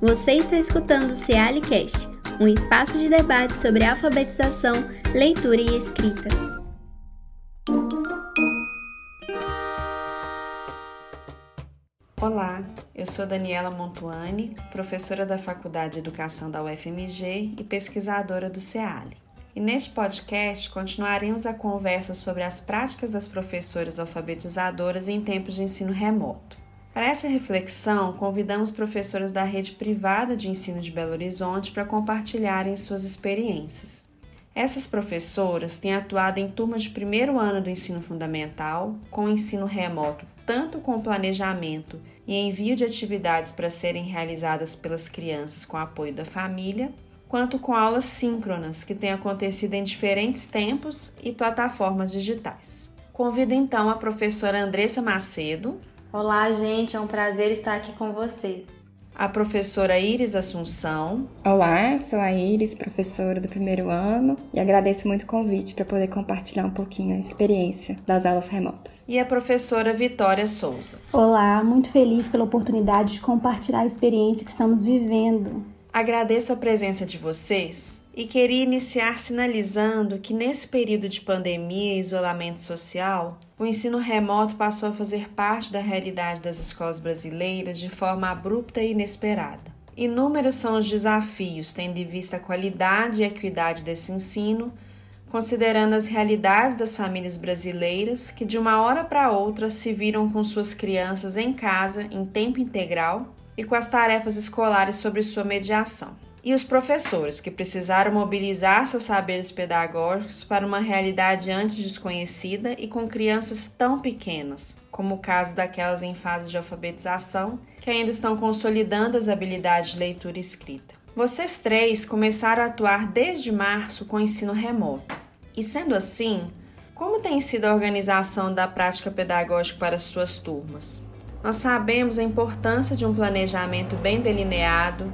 Você está escutando o Cealicast, um espaço de debate sobre alfabetização, leitura e escrita. Olá, eu sou Daniela Montuani, professora da Faculdade de Educação da UFMG e pesquisadora do CEALI. E neste podcast continuaremos a conversa sobre as práticas das professoras alfabetizadoras em tempos de ensino remoto. Para essa reflexão, convidamos professoras da rede privada de ensino de Belo Horizonte para compartilharem suas experiências. Essas professoras têm atuado em turmas de primeiro ano do ensino fundamental, com ensino remoto, tanto com planejamento e envio de atividades para serem realizadas pelas crianças com apoio da família, quanto com aulas síncronas, que têm acontecido em diferentes tempos e plataformas digitais. Convido então a professora Andressa Macedo, Olá, gente, é um prazer estar aqui com vocês. A professora Iris Assunção. Olá, sou a Iris, professora do primeiro ano, e agradeço muito o convite para poder compartilhar um pouquinho a experiência das aulas remotas. E a professora Vitória Souza. Olá, muito feliz pela oportunidade de compartilhar a experiência que estamos vivendo. Agradeço a presença de vocês e queria iniciar sinalizando que nesse período de pandemia e isolamento social, o ensino remoto passou a fazer parte da realidade das escolas brasileiras de forma abrupta e inesperada. Inúmeros são os desafios, tendo em vista a qualidade e equidade desse ensino, considerando as realidades das famílias brasileiras que de uma hora para outra se viram com suas crianças em casa em tempo integral e com as tarefas escolares sobre sua mediação e os professores, que precisaram mobilizar seus saberes pedagógicos para uma realidade antes desconhecida e com crianças tão pequenas, como o caso daquelas em fase de alfabetização, que ainda estão consolidando as habilidades de leitura e escrita. Vocês três começaram a atuar desde março com ensino remoto. E sendo assim, como tem sido a organização da prática pedagógica para suas turmas? Nós sabemos a importância de um planejamento bem delineado,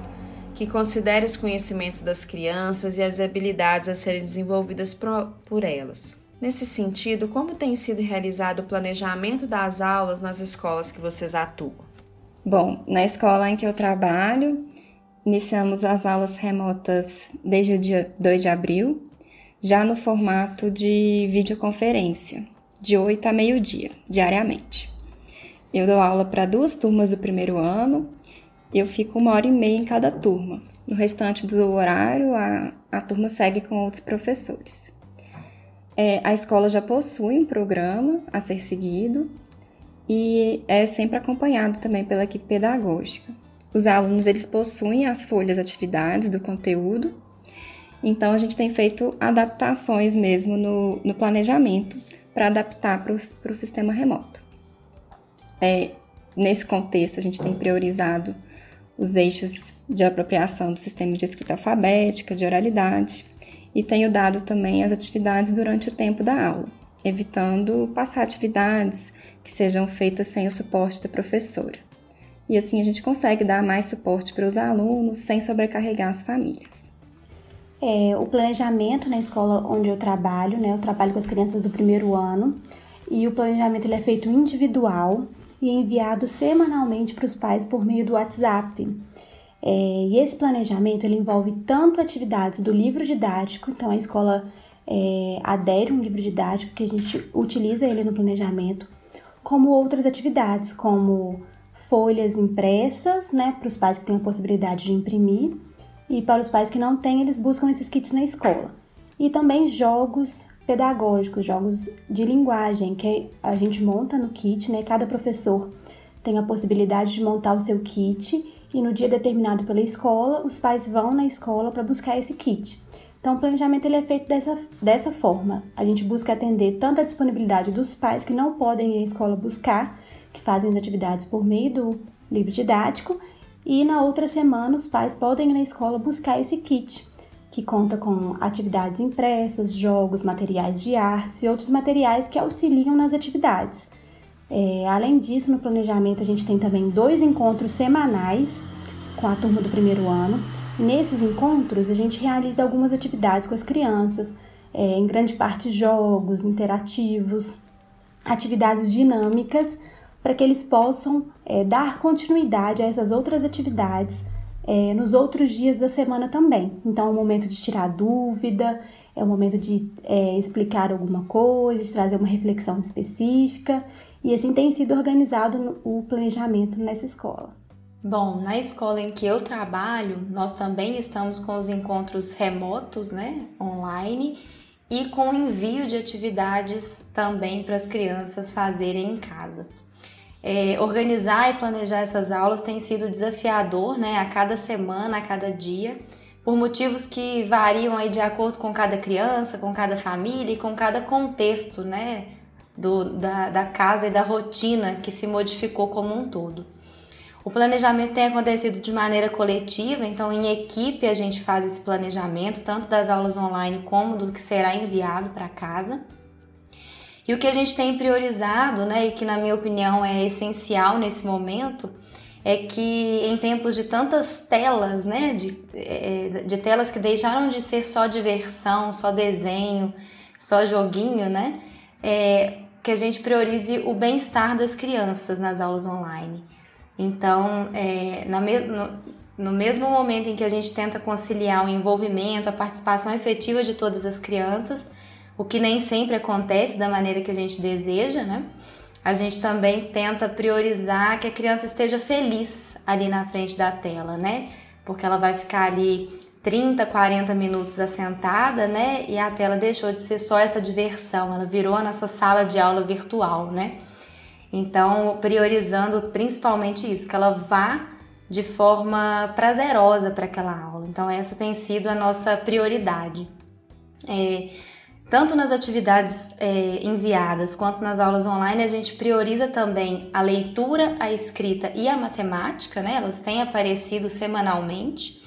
que considere os conhecimentos das crianças e as habilidades a serem desenvolvidas por elas. Nesse sentido, como tem sido realizado o planejamento das aulas nas escolas que vocês atuam? Bom, na escola em que eu trabalho, iniciamos as aulas remotas desde o dia 2 de abril, já no formato de videoconferência, de 8 a meio-dia, diariamente. Eu dou aula para duas turmas do primeiro ano eu fico uma hora e meia em cada turma. No restante do horário, a, a turma segue com outros professores. É, a escola já possui um programa a ser seguido e é sempre acompanhado também pela equipe pedagógica. Os alunos eles possuem as folhas atividades do conteúdo, então a gente tem feito adaptações mesmo no, no planejamento para adaptar para o sistema remoto. É, nesse contexto, a gente tem priorizado os eixos de apropriação do sistema de escrita alfabética, de oralidade, e tenho dado também as atividades durante o tempo da aula, evitando passar atividades que sejam feitas sem o suporte da professora. E assim a gente consegue dar mais suporte para os alunos sem sobrecarregar as famílias. É, o planejamento na escola onde eu trabalho, né, eu trabalho com as crianças do primeiro ano, e o planejamento ele é feito individual, e enviado semanalmente para os pais por meio do WhatsApp. É, e esse planejamento ele envolve tanto atividades do livro didático, então a escola é, adere um livro didático que a gente utiliza ele no planejamento, como outras atividades, como folhas impressas, né, para os pais que têm a possibilidade de imprimir, e para os pais que não têm, eles buscam esses kits na escola. E também jogos pedagógicos, jogos de linguagem que a gente monta no kit, né? Cada professor tem a possibilidade de montar o seu kit e no dia determinado pela escola, os pais vão na escola para buscar esse kit. Então, o planejamento ele é feito dessa, dessa forma. A gente busca atender tanto a disponibilidade dos pais que não podem ir à escola buscar, que fazem as atividades por meio do livro didático, e na outra semana os pais podem ir na escola buscar esse kit que conta com atividades impressas, jogos, materiais de artes e outros materiais que auxiliam nas atividades. É, além disso, no planejamento a gente tem também dois encontros semanais com a turma do primeiro ano. Nesses encontros a gente realiza algumas atividades com as crianças, é, em grande parte jogos interativos, atividades dinâmicas, para que eles possam é, dar continuidade a essas outras atividades é, nos outros dias da semana também. Então, é um momento de tirar dúvida, é um momento de é, explicar alguma coisa, de trazer uma reflexão específica. E assim tem sido organizado o planejamento nessa escola. Bom, na escola em que eu trabalho, nós também estamos com os encontros remotos, né, online, e com envio de atividades também para as crianças fazerem em casa. É, organizar e planejar essas aulas tem sido desafiador, né, a cada semana, a cada dia, por motivos que variam aí de acordo com cada criança, com cada família e com cada contexto, né, do, da, da casa e da rotina que se modificou como um todo. O planejamento tem acontecido de maneira coletiva, então em equipe a gente faz esse planejamento, tanto das aulas online como do que será enviado para casa. E o que a gente tem priorizado, né, e que na minha opinião é essencial nesse momento, é que em tempos de tantas telas, né, de, é, de telas que deixaram de ser só diversão, só desenho, só joguinho, né, é, que a gente priorize o bem-estar das crianças nas aulas online. Então, é, me, no, no mesmo momento em que a gente tenta conciliar o envolvimento, a participação efetiva de todas as crianças, o que nem sempre acontece da maneira que a gente deseja, né? a gente também tenta priorizar que a criança esteja feliz ali na frente da tela, né? Porque ela vai ficar ali 30, 40 minutos assentada, né? E a tela deixou de ser só essa diversão, ela virou a nossa sala de aula virtual, né? Então, priorizando principalmente isso, que ela vá de forma prazerosa para aquela aula. Então, essa tem sido a nossa prioridade. É, tanto nas atividades é, enviadas quanto nas aulas online, a gente prioriza também a leitura, a escrita e a matemática, né? Elas têm aparecido semanalmente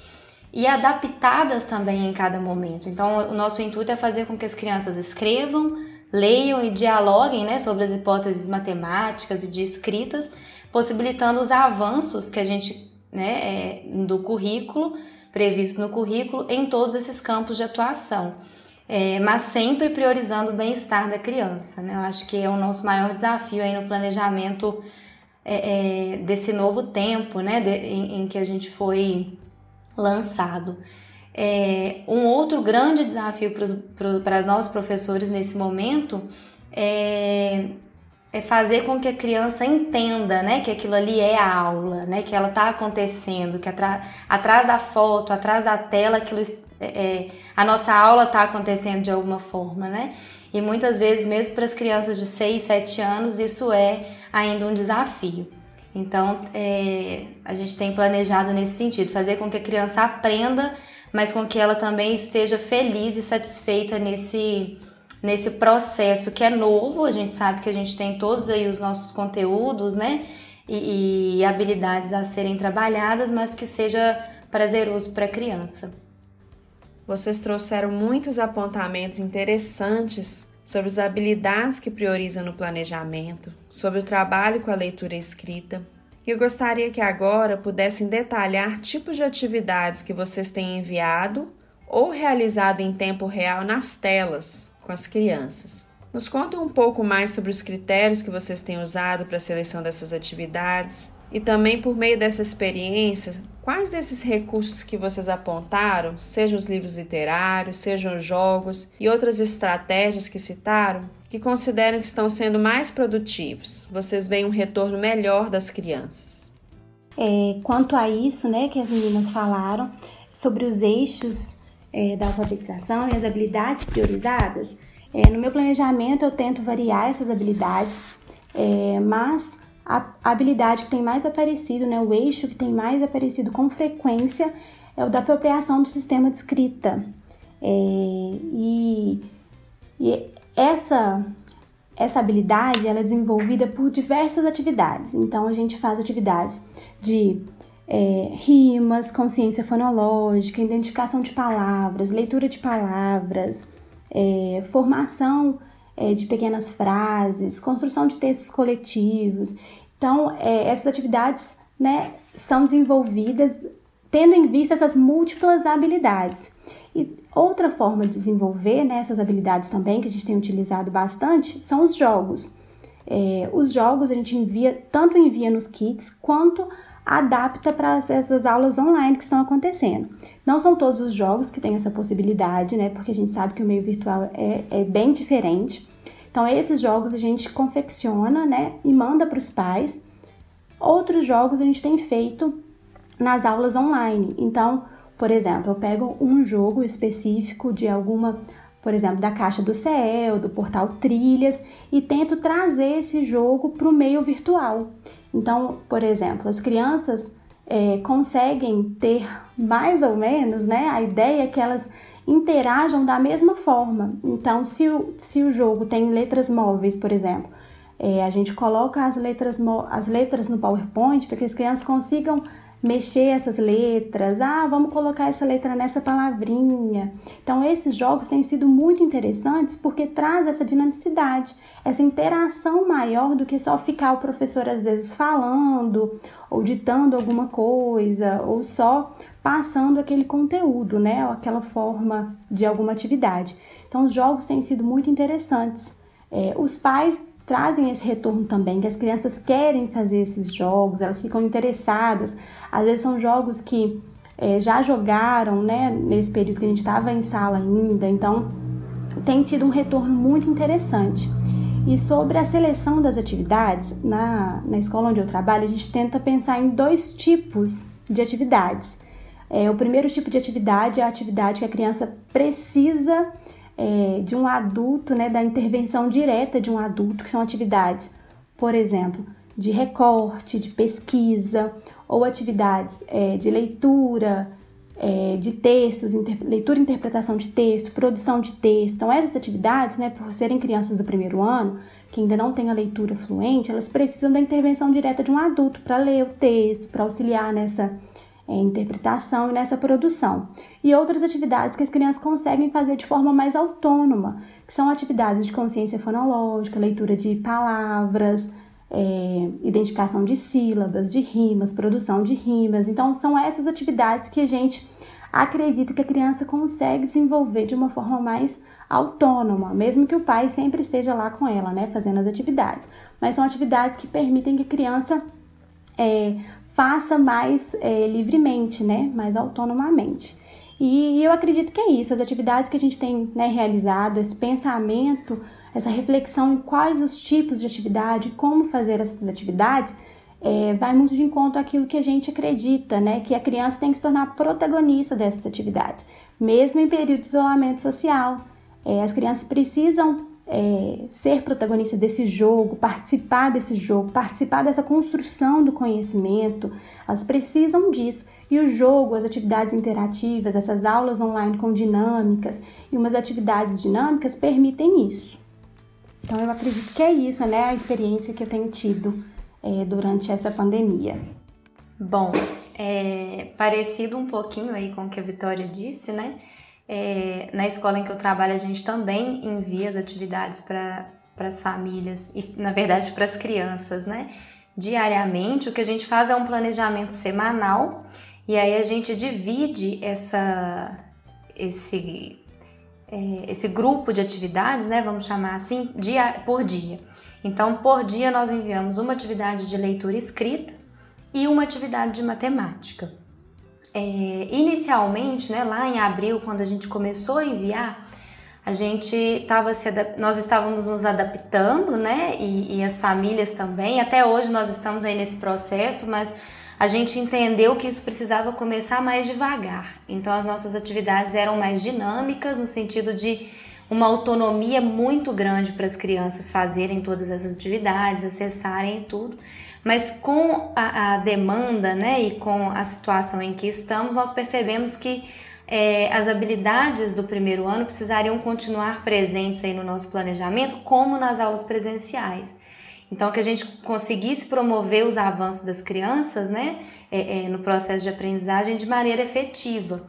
e adaptadas também em cada momento. Então, o nosso intuito é fazer com que as crianças escrevam, leiam e dialoguem né, sobre as hipóteses matemáticas e de escritas, possibilitando os avanços que a gente, né, é, do currículo, previstos no currículo, em todos esses campos de atuação é, mas sempre priorizando o bem-estar da criança. Né? Eu acho que é o nosso maior desafio aí no planejamento é, é, desse novo tempo né? De, em, em, que a gente foi lançado. É, um outro grande desafio para nós professores nesse momento é, é, fazer com que a criança entenda né, que aquilo ali é a aula, né, que ela está acontecendo, que atrás da foto, atrás da tela, aquilo é, é, a nossa aula está acontecendo de alguma forma, né? E muitas vezes, mesmo para as crianças de 6, 7 anos, isso é ainda um desafio. Então, é, a gente tem planejado nesse sentido, fazer com que a criança aprenda, mas com que ela também esteja feliz e satisfeita nesse, nesse processo que é novo. A gente sabe que a gente tem todos aí os nossos conteúdos, né? E, e habilidades a serem trabalhadas, mas que seja prazeroso para a criança. Vocês trouxeram muitos apontamentos interessantes sobre as habilidades que priorizam no planejamento, sobre o trabalho com a leitura escrita. E eu gostaria que agora pudessem detalhar tipos de atividades que vocês têm enviado ou realizado em tempo real nas telas com as crianças. Nos contem um pouco mais sobre os critérios que vocês têm usado para a seleção dessas atividades e também por meio dessa experiência, quais desses recursos que vocês apontaram, sejam os livros literários, sejam os jogos e outras estratégias que citaram, que consideram que estão sendo mais produtivos? Vocês veem um retorno melhor das crianças? É, quanto a isso, né, que as meninas falaram sobre os eixos é, da alfabetização e as habilidades priorizadas, é, no meu planejamento eu tento variar essas habilidades, é, mas a habilidade que tem mais aparecido, né, o eixo que tem mais aparecido com frequência é o da apropriação do sistema de escrita. É, e, e essa, essa habilidade ela é desenvolvida por diversas atividades. Então, a gente faz atividades de é, rimas, consciência fonológica, identificação de palavras, leitura de palavras, é, formação é, de pequenas frases, construção de textos coletivos. Então, é, essas atividades né, são desenvolvidas tendo em vista essas múltiplas habilidades. E outra forma de desenvolver né, essas habilidades também, que a gente tem utilizado bastante, são os jogos. É, os jogos a gente envia, tanto envia nos kits, quanto adapta para essas aulas online que estão acontecendo. Não são todos os jogos que têm essa possibilidade, né? Porque a gente sabe que o meio virtual é, é bem diferente. Então, esses jogos a gente confecciona, né? E manda para os pais. Outros jogos a gente tem feito nas aulas online. Então, por exemplo, eu pego um jogo específico de alguma, por exemplo, da Caixa do Céu, do portal Trilhas e tento trazer esse jogo para o meio virtual. Então, por exemplo, as crianças é, conseguem ter mais ou menos né, a ideia que elas interajam da mesma forma. Então, se o, se o jogo tem letras móveis, por exemplo, é, a gente coloca as letras, as letras no PowerPoint para que as crianças consigam mexer essas letras, ah, vamos colocar essa letra nessa palavrinha. Então, esses jogos têm sido muito interessantes porque traz essa dinamicidade, essa interação maior do que só ficar o professor às vezes falando ou ditando alguma coisa ou só passando aquele conteúdo, né, ou aquela forma de alguma atividade. Então, os jogos têm sido muito interessantes. É, os pais trazem esse retorno também, que as crianças querem fazer esses jogos, elas ficam interessadas. Às vezes são jogos que é, já jogaram, né, nesse período que a gente estava em sala ainda, então tem tido um retorno muito interessante. E sobre a seleção das atividades, na, na escola onde eu trabalho, a gente tenta pensar em dois tipos de atividades. É, o primeiro tipo de atividade é a atividade que a criança precisa é, de um adulto, né, da intervenção direta de um adulto, que são atividades, por exemplo, de recorte, de pesquisa, ou atividades é, de leitura, é, de textos, inter, leitura e interpretação de texto, produção de texto. Então, essas atividades, né, por serem crianças do primeiro ano, que ainda não têm a leitura fluente, elas precisam da intervenção direta de um adulto para ler o texto, para auxiliar nessa é, interpretação e nessa produção. E outras atividades que as crianças conseguem fazer de forma mais autônoma, que são atividades de consciência fonológica, leitura de palavras, é, identificação de sílabas, de rimas, produção de rimas. Então, são essas atividades que a gente acredita que a criança consegue desenvolver de uma forma mais autônoma, mesmo que o pai sempre esteja lá com ela, né, fazendo as atividades. Mas são atividades que permitem que a criança é, faça mais é, livremente, né? Mais autonomamente. E eu acredito que é isso, as atividades que a gente tem né, realizado, esse pensamento, essa reflexão em quais os tipos de atividade, como fazer essas atividades, é, vai muito de encontro àquilo que a gente acredita, né? Que a criança tem que se tornar protagonista dessas atividades, mesmo em período de isolamento social. É, as crianças precisam é, ser protagonista desse jogo, participar desse jogo, participar dessa construção do conhecimento, elas precisam disso. E o jogo, as atividades interativas, essas aulas online com dinâmicas e umas atividades dinâmicas permitem isso. Então eu acredito que é isso, né? A experiência que eu tenho tido é, durante essa pandemia. Bom, é, parecido um pouquinho aí com o que a Vitória disse, né? É, na escola em que eu trabalho, a gente também envia as atividades para as famílias e, na verdade, para as crianças, né? Diariamente, o que a gente faz é um planejamento semanal e aí a gente divide essa, esse, é, esse grupo de atividades, né? Vamos chamar assim, dia por dia. Então, por dia, nós enviamos uma atividade de leitura escrita e uma atividade de matemática. É, inicialmente, né, lá em abril, quando a gente começou a enviar, a gente estava se nós estávamos nos adaptando, né, e, e as famílias também. Até hoje nós estamos aí nesse processo, mas a gente entendeu que isso precisava começar mais devagar. Então as nossas atividades eram mais dinâmicas no sentido de uma autonomia muito grande para as crianças fazerem todas essas atividades, acessarem tudo. Mas com a, a demanda né, e com a situação em que estamos, nós percebemos que é, as habilidades do primeiro ano precisariam continuar presentes aí no nosso planejamento, como nas aulas presenciais. Então, que a gente conseguisse promover os avanços das crianças né, é, é, no processo de aprendizagem de maneira efetiva.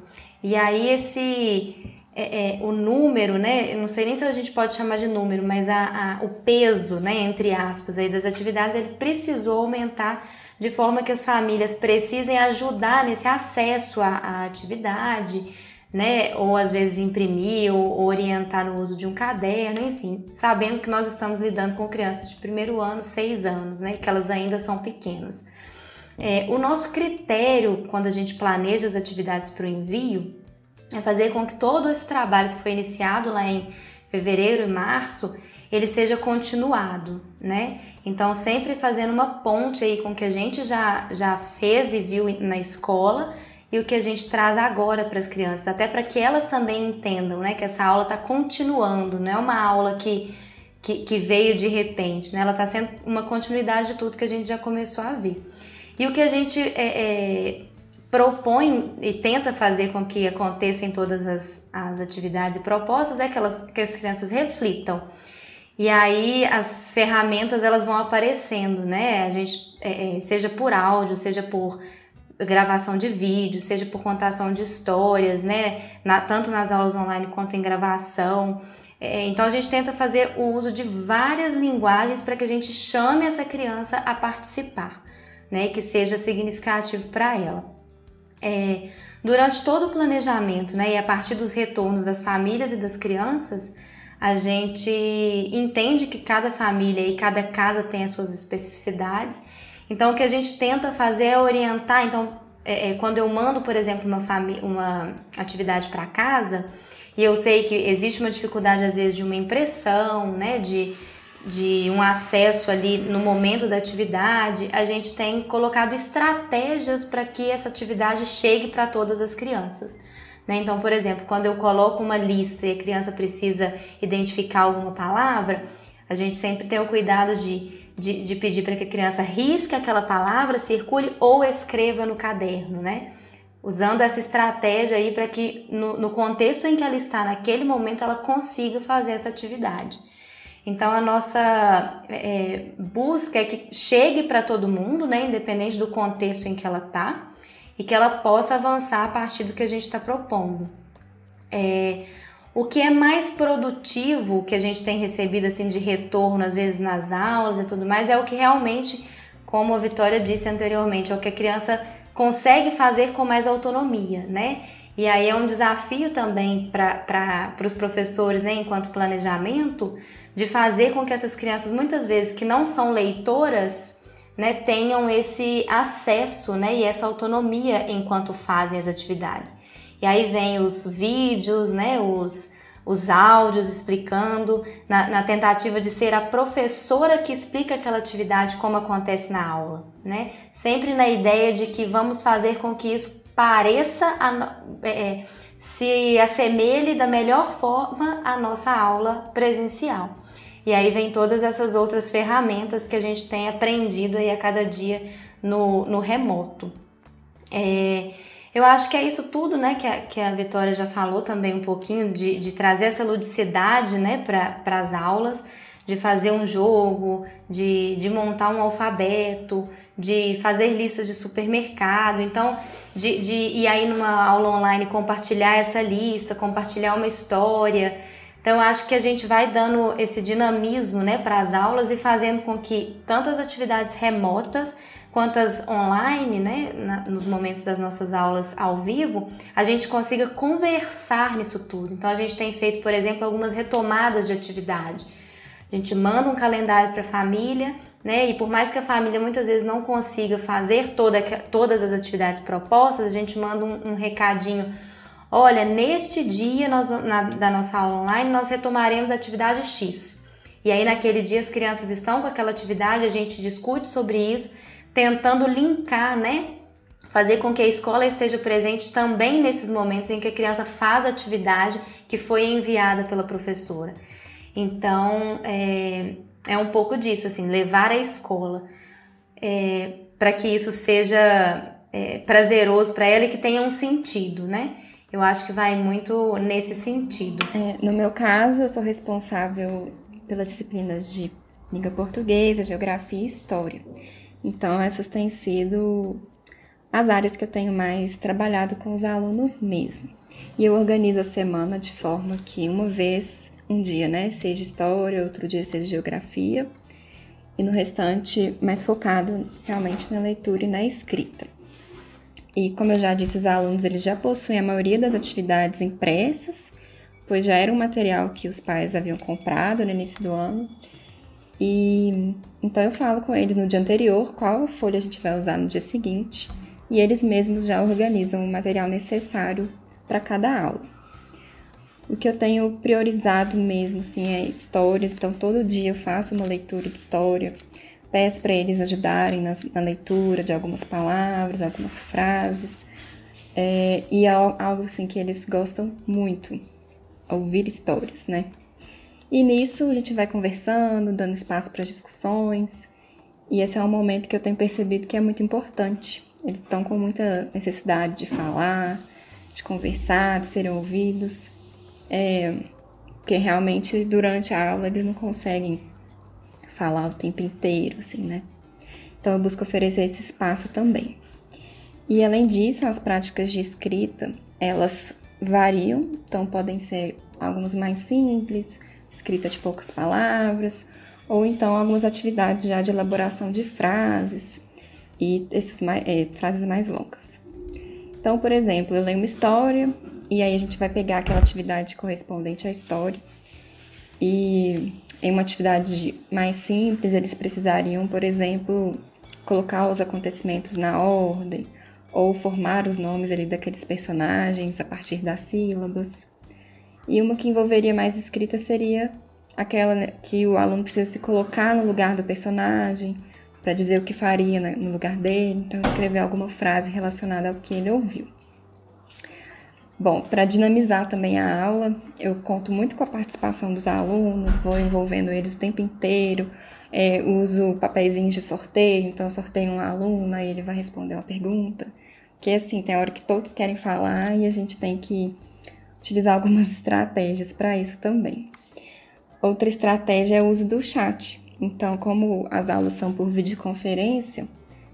E aí, esse, é, é, o número, né? Não sei nem se a gente pode chamar de número, mas a, a, o peso, né, entre aspas, aí das atividades, ele precisou aumentar de forma que as famílias precisem ajudar nesse acesso à, à atividade, né? Ou às vezes imprimir ou, orientar no uso de um caderno, enfim, sabendo que nós estamos lidando com crianças de primeiro ano, seis anos, né? Que elas ainda são pequenas. É, o nosso critério, quando a gente planeja as atividades para o envio, é fazer com que todo esse trabalho que foi iniciado lá em fevereiro e março, ele seja continuado, né? Então, sempre fazendo uma ponte aí com o que a gente já, já fez e viu na escola e o que a gente traz agora para as crianças, até para que elas também entendam, né? Que essa aula está continuando, não é uma aula que, que, que veio de repente, né? Ela está sendo uma continuidade de tudo que a gente já começou a ver. E o que a gente é, é, propõe e tenta fazer com que aconteça em todas as, as atividades e propostas é que, elas, que as crianças reflitam. E aí as ferramentas elas vão aparecendo, né? A gente, é, é, seja por áudio, seja por gravação de vídeo, seja por contação de histórias, né? Na, tanto nas aulas online quanto em gravação. É, então a gente tenta fazer o uso de várias linguagens para que a gente chame essa criança a participar, né? Que seja significativo para ela. É, durante todo o planejamento, né, e a partir dos retornos das famílias e das crianças, a gente entende que cada família e cada casa tem as suas especificidades. Então, o que a gente tenta fazer é orientar. Então, é, é, quando eu mando, por exemplo, uma, uma atividade para casa, e eu sei que existe uma dificuldade, às vezes, de uma impressão, né, de de um acesso ali no momento da atividade, a gente tem colocado estratégias para que essa atividade chegue para todas as crianças. Né? Então, por exemplo, quando eu coloco uma lista e a criança precisa identificar alguma palavra, a gente sempre tem o cuidado de, de, de pedir para que a criança risque aquela palavra, circule ou escreva no caderno, né? Usando essa estratégia aí para que no, no contexto em que ela está naquele momento ela consiga fazer essa atividade. Então a nossa é, busca é que chegue para todo mundo, né, independente do contexto em que ela está, e que ela possa avançar a partir do que a gente está propondo. É, o que é mais produtivo que a gente tem recebido assim de retorno, às vezes nas aulas e tudo mais, é o que realmente, como a Vitória disse anteriormente, é o que a criança consegue fazer com mais autonomia, né? E aí é um desafio também para os professores, né, enquanto planejamento, de fazer com que essas crianças, muitas vezes que não são leitoras, né, tenham esse acesso né, e essa autonomia enquanto fazem as atividades. E aí vem os vídeos, né, os, os áudios explicando, na, na, tentativa de ser a professora que explica aquela atividade como acontece na aula, né? Sempre na ideia de que vamos fazer com que isso pareça, a, é, é, se assemelhe da melhor forma à nossa aula presencial. E aí vem todas essas outras ferramentas que a gente tem aprendido aí a cada dia no, no remoto. É, eu acho que é isso tudo, né, que a, que a Vitória já falou também um pouquinho, de, de trazer essa ludicidade, né, para as aulas, de fazer um jogo, de, de montar um alfabeto, de fazer listas de supermercado. Então, de, de ir aí numa aula online compartilhar essa lista, compartilhar uma história. Então, acho que a gente vai dando esse dinamismo né, para as aulas e fazendo com que tanto as atividades remotas quanto as online, né, na, nos momentos das nossas aulas ao vivo, a gente consiga conversar nisso tudo. Então, a gente tem feito, por exemplo, algumas retomadas de atividade. A gente manda um calendário para a família, né? E por mais que a família muitas vezes não consiga fazer toda, todas as atividades propostas, a gente manda um, um recadinho Olha, neste dia nós, na, da nossa aula online nós retomaremos a atividade X. E aí naquele dia as crianças estão com aquela atividade, a gente discute sobre isso, tentando linkar, né? Fazer com que a escola esteja presente também nesses momentos em que a criança faz a atividade que foi enviada pela professora. Então, é, é um pouco disso, assim, levar a escola é, para que isso seja é, prazeroso para ela e que tenha um sentido, né? Eu acho que vai muito nesse sentido. É, no meu caso, eu sou responsável pelas disciplinas de língua portuguesa, geografia e história. Então, essas têm sido as áreas que eu tenho mais trabalhado com os alunos mesmo. E eu organizo a semana de forma que uma vez, um dia, né, seja história, outro dia seja geografia, e no restante mais focado realmente na leitura e na escrita. E como eu já disse, os alunos eles já possuem a maioria das atividades impressas, pois já era um material que os pais haviam comprado no início do ano. E então eu falo com eles no dia anterior qual folha a gente vai usar no dia seguinte e eles mesmos já organizam o material necessário para cada aula. O que eu tenho priorizado mesmo assim é histórias, então todo dia eu faço uma leitura de história, peço para eles ajudarem na, na, leitura de algumas palavras, algumas frases, é, e é algo assim que eles gostam muito, ouvir histórias, né? E nisso a gente vai conversando, dando espaço para discussões. E esse é um momento que eu tenho percebido que é muito importante. Eles estão com muita necessidade de falar, de conversar, de serem ouvidos. É, porque realmente durante a aula eles não conseguem falar o tempo inteiro, assim, né? Então eu busco oferecer esse espaço também. E além disso, as práticas de escrita, elas variam, então podem ser algumas mais simples, escrita de poucas palavras, ou então algumas atividades já de elaboração de frases e esses mais, é, frases mais longas. Então, por exemplo, eu leio uma história e aí a gente vai pegar aquela atividade correspondente à história e em uma atividade mais simples eles precisariam, por exemplo, colocar os acontecimentos na ordem ou formar os nomes ali daqueles personagens a partir das sílabas. E uma que envolveria mais escrita seria aquela né, que o aluno precisa se colocar no lugar do personagem para dizer o que faria no lugar dele, então escrever alguma frase relacionada ao que ele ouviu. Bom, para dinamizar também a aula, eu conto muito com a participação dos alunos, vou envolvendo eles o tempo inteiro, é, uso papeizinhos de sorteio, então eu sorteio um aluno, aí ele vai responder uma pergunta, que assim, tem hora que todos querem falar e a gente tem que utilizar algumas estratégias para isso também. Outra estratégia é o uso do chat. Então, como as aulas são por videoconferência,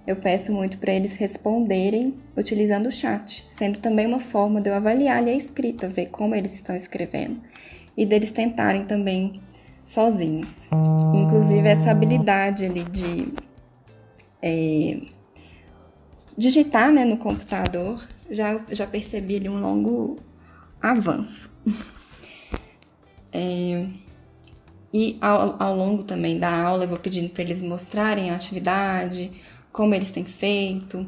eu peço muito para eles responderem utilizando o chat, sendo também uma forma de eu avaliar a escrita, ver como eles estão escrevendo e deles tentarem também sozinhos. Inclusive, essa habilidade ali de é, digitar né, no computador, já, já percebi ali um longo avanço. é, e ao, ao, longo também da aula eu vou pedindo para eles mostrarem a atividade, como eles têm feito.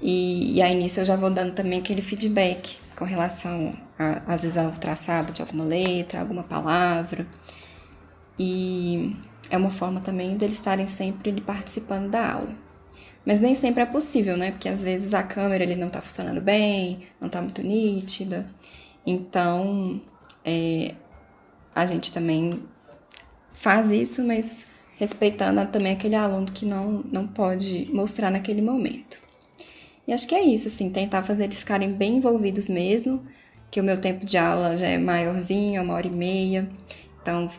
E, e aí nisso eu já vou dando também aquele feedback com relação, a, às vezes, ao traçado de alguma letra, alguma palavra. E é uma forma também deles estarem sempre participando da aula. Mas nem sempre é possível, né? Porque às vezes a câmera ele não está funcionando bem, não está muito nítida. Então, é, a gente também faz isso, mas respeitando também aquele aluno que não, não pode mostrar naquele momento. E acho que é isso, assim, tentar fazer eles ficarem bem envolvidos mesmo, que o meu tempo de aula já é maiorzinho, uma hora e meia. Então,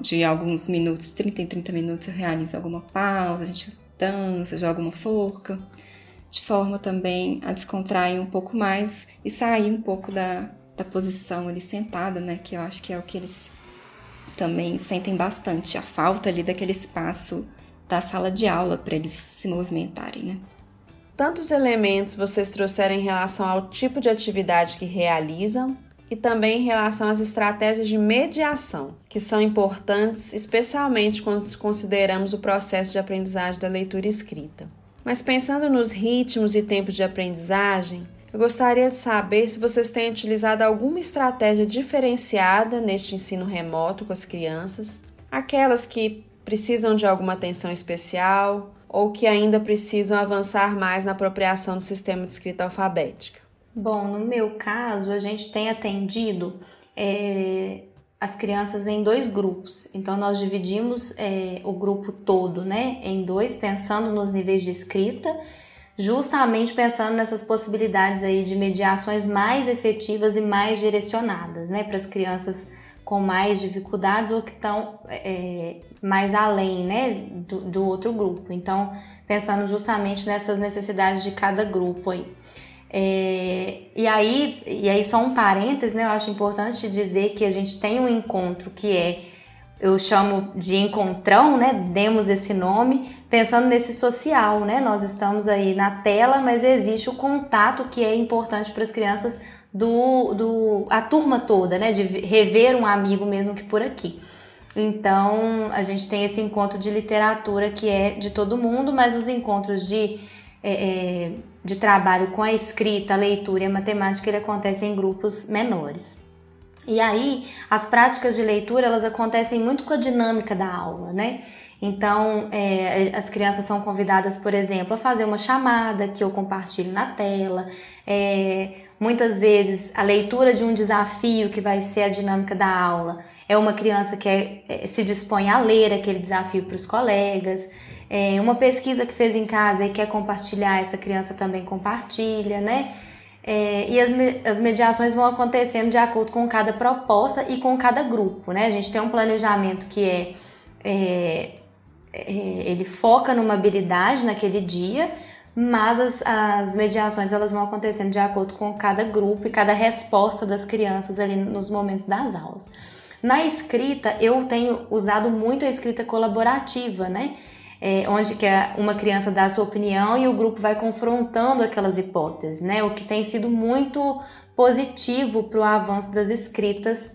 de alguns minutos, 30 em 30 minutos, eu realizo alguma pausa, a gente dança, joga uma forca, de forma também a descontrair um pouco mais e sair um pouco da, da posição ali sentada, né? Que eu acho que é o que eles também sentem bastante, a falta ali daquele espaço da sala de aula para eles se movimentarem, né? Tantos elementos vocês trouxeram em relação ao tipo de atividade que realizam e também em relação às estratégias de mediação, que são importantes, especialmente quando consideramos o processo de aprendizagem da leitura escrita. Mas pensando nos ritmos e tempos de aprendizagem, eu gostaria de saber se vocês têm utilizado alguma estratégia diferenciada neste ensino remoto com as crianças, aquelas que precisam de alguma atenção especial ou que ainda precisam avançar mais na apropriação do sistema de escrita alfabética. Bom, no meu caso, a gente tem atendido é, as crianças em dois grupos. Então, nós dividimos é, o grupo todo né, em dois, pensando nos níveis de escrita justamente pensando nessas possibilidades aí de mediações mais efetivas e mais direcionadas, né, para as crianças com mais dificuldades ou que estão é, mais além, né, do, do, outro grupo. Então, pensando justamente nessas necessidades de cada grupo aí. É, e aí, e aí só um parênteses, né, eu acho importante dizer que a gente tem um encontro que é eu chamo de encontrão, né? Demos esse nome, pensando nesse social, né? Nós estamos aí na tela, mas existe o contato que é importante para as crianças do, do a turma toda, né? De rever um amigo mesmo que por aqui. Então, a gente tem esse encontro de literatura que é de todo mundo, mas os encontros de, é, é de trabalho com a escrita, a leitura e a matemática, ele acontece em grupos menores. E aí, as práticas de leitura, elas acontecem muito com a dinâmica da aula, né? Então, é, as crianças são convidadas, por exemplo, a fazer uma chamada que eu compartilho na tela. É, muitas vezes, a leitura de um desafio que vai ser a dinâmica da aula. É uma criança que é, é, se dispõe a ler aquele desafio para os colegas. É, uma pesquisa que fez em casa e quer compartilhar, essa criança também compartilha, né? É, e as, as mediações vão acontecendo de acordo com cada proposta e com cada grupo, né? A gente tem um planejamento que é, é é, ele foca numa habilidade naquele dia, mas as, as mediações elas vão acontecendo de acordo com cada grupo e cada resposta das crianças ali nos momentos das aulas. Na escrita, eu tenho usado muito a escrita colaborativa, né? É, onde que uma criança dá a sua opinião e o grupo vai confrontando aquelas hipóteses, né? O que tem sido muito positivo para o avanço das escritas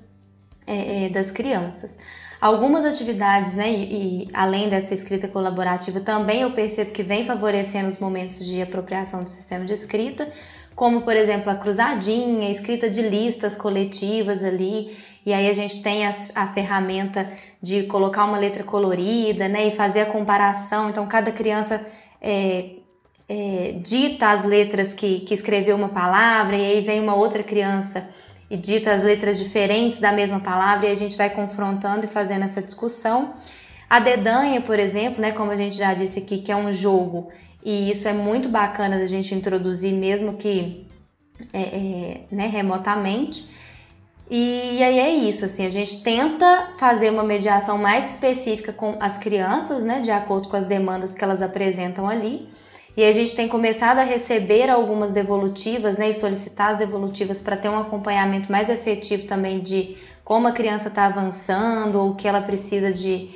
é, é, das crianças. Algumas atividades, né, e, e, além dessa escrita colaborativa, também eu percebo que vem favorecendo os momentos de apropriação do sistema de escrita, como por exemplo a cruzadinha, escrita de listas coletivas ali, e aí a gente tem a, a ferramenta de colocar uma letra colorida, né, e fazer a comparação. Então cada criança é, é, dita as letras que, que escreveu uma palavra, e aí vem uma outra criança e dita as letras diferentes da mesma palavra e a gente vai confrontando e fazendo essa discussão. A dedanha, por exemplo, né, como a gente já disse aqui, que é um jogo e isso é muito bacana da gente introduzir, mesmo que é, é, né, remotamente. E, e aí é isso, assim, a gente tenta fazer uma mediação mais específica com as crianças, né, de acordo com as demandas que elas apresentam ali. E a gente tem começado a receber algumas devolutivas, né, e solicitar as devolutivas para ter um acompanhamento mais efetivo também de como a criança está avançando ou o que ela precisa de,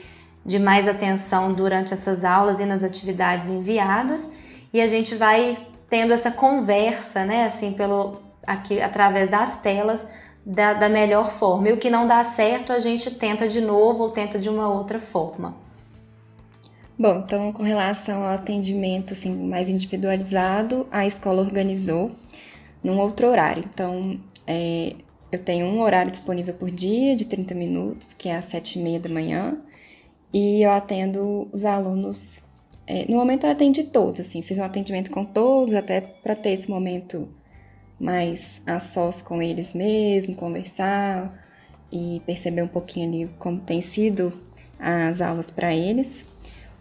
de mais atenção durante essas aulas e nas atividades enviadas. E a gente vai tendo essa conversa, né, assim, pelo aqui através das telas da, da melhor forma. E o que não dá certo, a gente tenta de novo ou tenta de uma outra forma. Bom, então com relação ao atendimento assim, mais individualizado, a escola organizou num outro horário. Então, é, eu tenho um horário disponível por dia de 30 minutos, que é às 7 e meia da manhã, e eu atendo os alunos. É, no momento eu atendi todos, assim, fiz um atendimento com todos, até para ter esse momento mais a sós com eles mesmo, conversar e perceber um pouquinho ali como tem sido as aulas para eles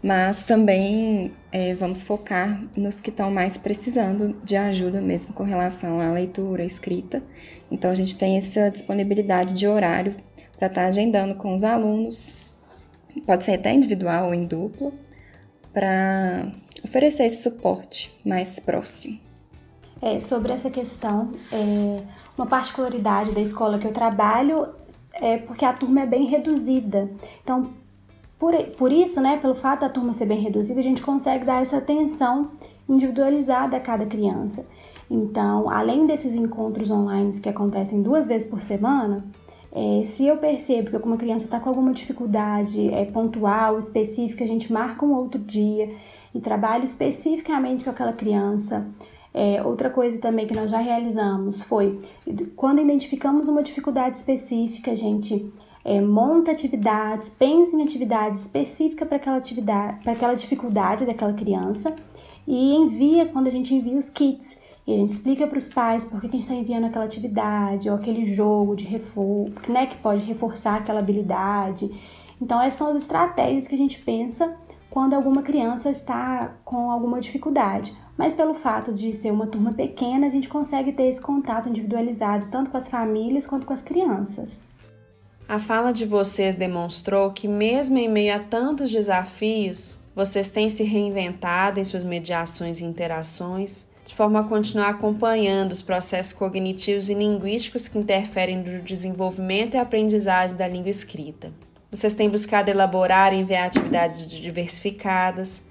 mas também é, vamos focar nos que estão mais precisando de ajuda mesmo com relação à leitura, à escrita. Então a gente tem essa disponibilidade de horário para estar tá agendando com os alunos, pode ser até individual ou em duplo, para oferecer esse suporte mais próximo. É, sobre essa questão, é, uma particularidade da escola que eu trabalho é porque a turma é bem reduzida. Então, por, por isso, né, pelo fato da turma ser bem reduzida, a gente consegue dar essa atenção individualizada a cada criança. Então, além desses encontros online que acontecem duas vezes por semana, é, se eu percebo que alguma criança está com alguma dificuldade é, pontual, específica, a gente marca um outro dia e trabalho especificamente com aquela criança. É, outra coisa também que nós já realizamos foi quando identificamos uma dificuldade específica, a gente é, monta atividades, pensa em atividades específicas para aquela atividade, para aquela dificuldade daquela criança e envia quando a gente envia os kits. E a gente explica para os pais por que a gente está enviando aquela atividade ou aquele jogo de reforço, né, que pode reforçar aquela habilidade. Então, essas são as estratégias que a gente pensa quando alguma criança está com alguma dificuldade. Mas pelo fato de ser uma turma pequena, a gente consegue ter esse contato individualizado tanto com as famílias quanto com as crianças. A fala de vocês demonstrou que, mesmo em meio a tantos desafios, vocês têm se reinventado em suas mediações e interações, de forma a continuar acompanhando os processos cognitivos e linguísticos que interferem no desenvolvimento e aprendizagem da língua escrita. Vocês têm buscado elaborar e enviar atividades diversificadas,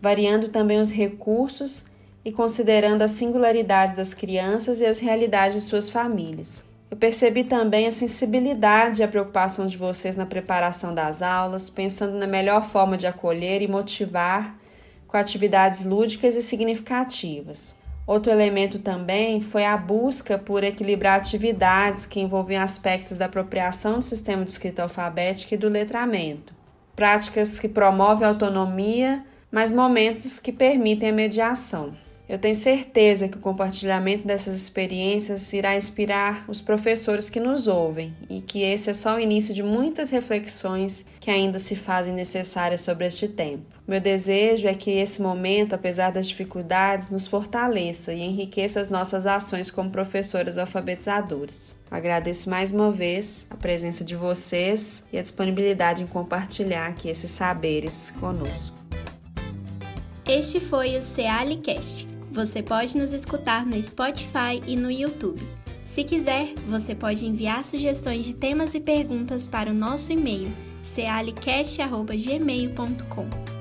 variando também os recursos e considerando as singularidades das crianças e as realidades de suas famílias. Eu percebi também a sensibilidade e a preocupação de vocês na preparação das aulas, pensando na melhor forma de acolher e motivar com atividades lúdicas e significativas. Outro elemento também foi a busca por equilibrar atividades que envolviam aspectos da apropriação do sistema de escrita alfabética e do letramento, práticas que promovem a autonomia, mas momentos que permitem a mediação. Eu tenho certeza que o compartilhamento dessas experiências irá inspirar os professores que nos ouvem e que esse é só o início de muitas reflexões que ainda se fazem necessárias sobre este tempo. Meu desejo é que esse momento, apesar das dificuldades, nos fortaleça e enriqueça as nossas ações como professoras alfabetizadoras. Agradeço mais uma vez a presença de vocês e a disponibilidade em compartilhar aqui esses saberes conosco. Este foi o Cealicast você pode nos escutar no Spotify e no YouTube. Se quiser, você pode enviar sugestões de temas e perguntas para o nosso e-mail cealicast.gmail.com.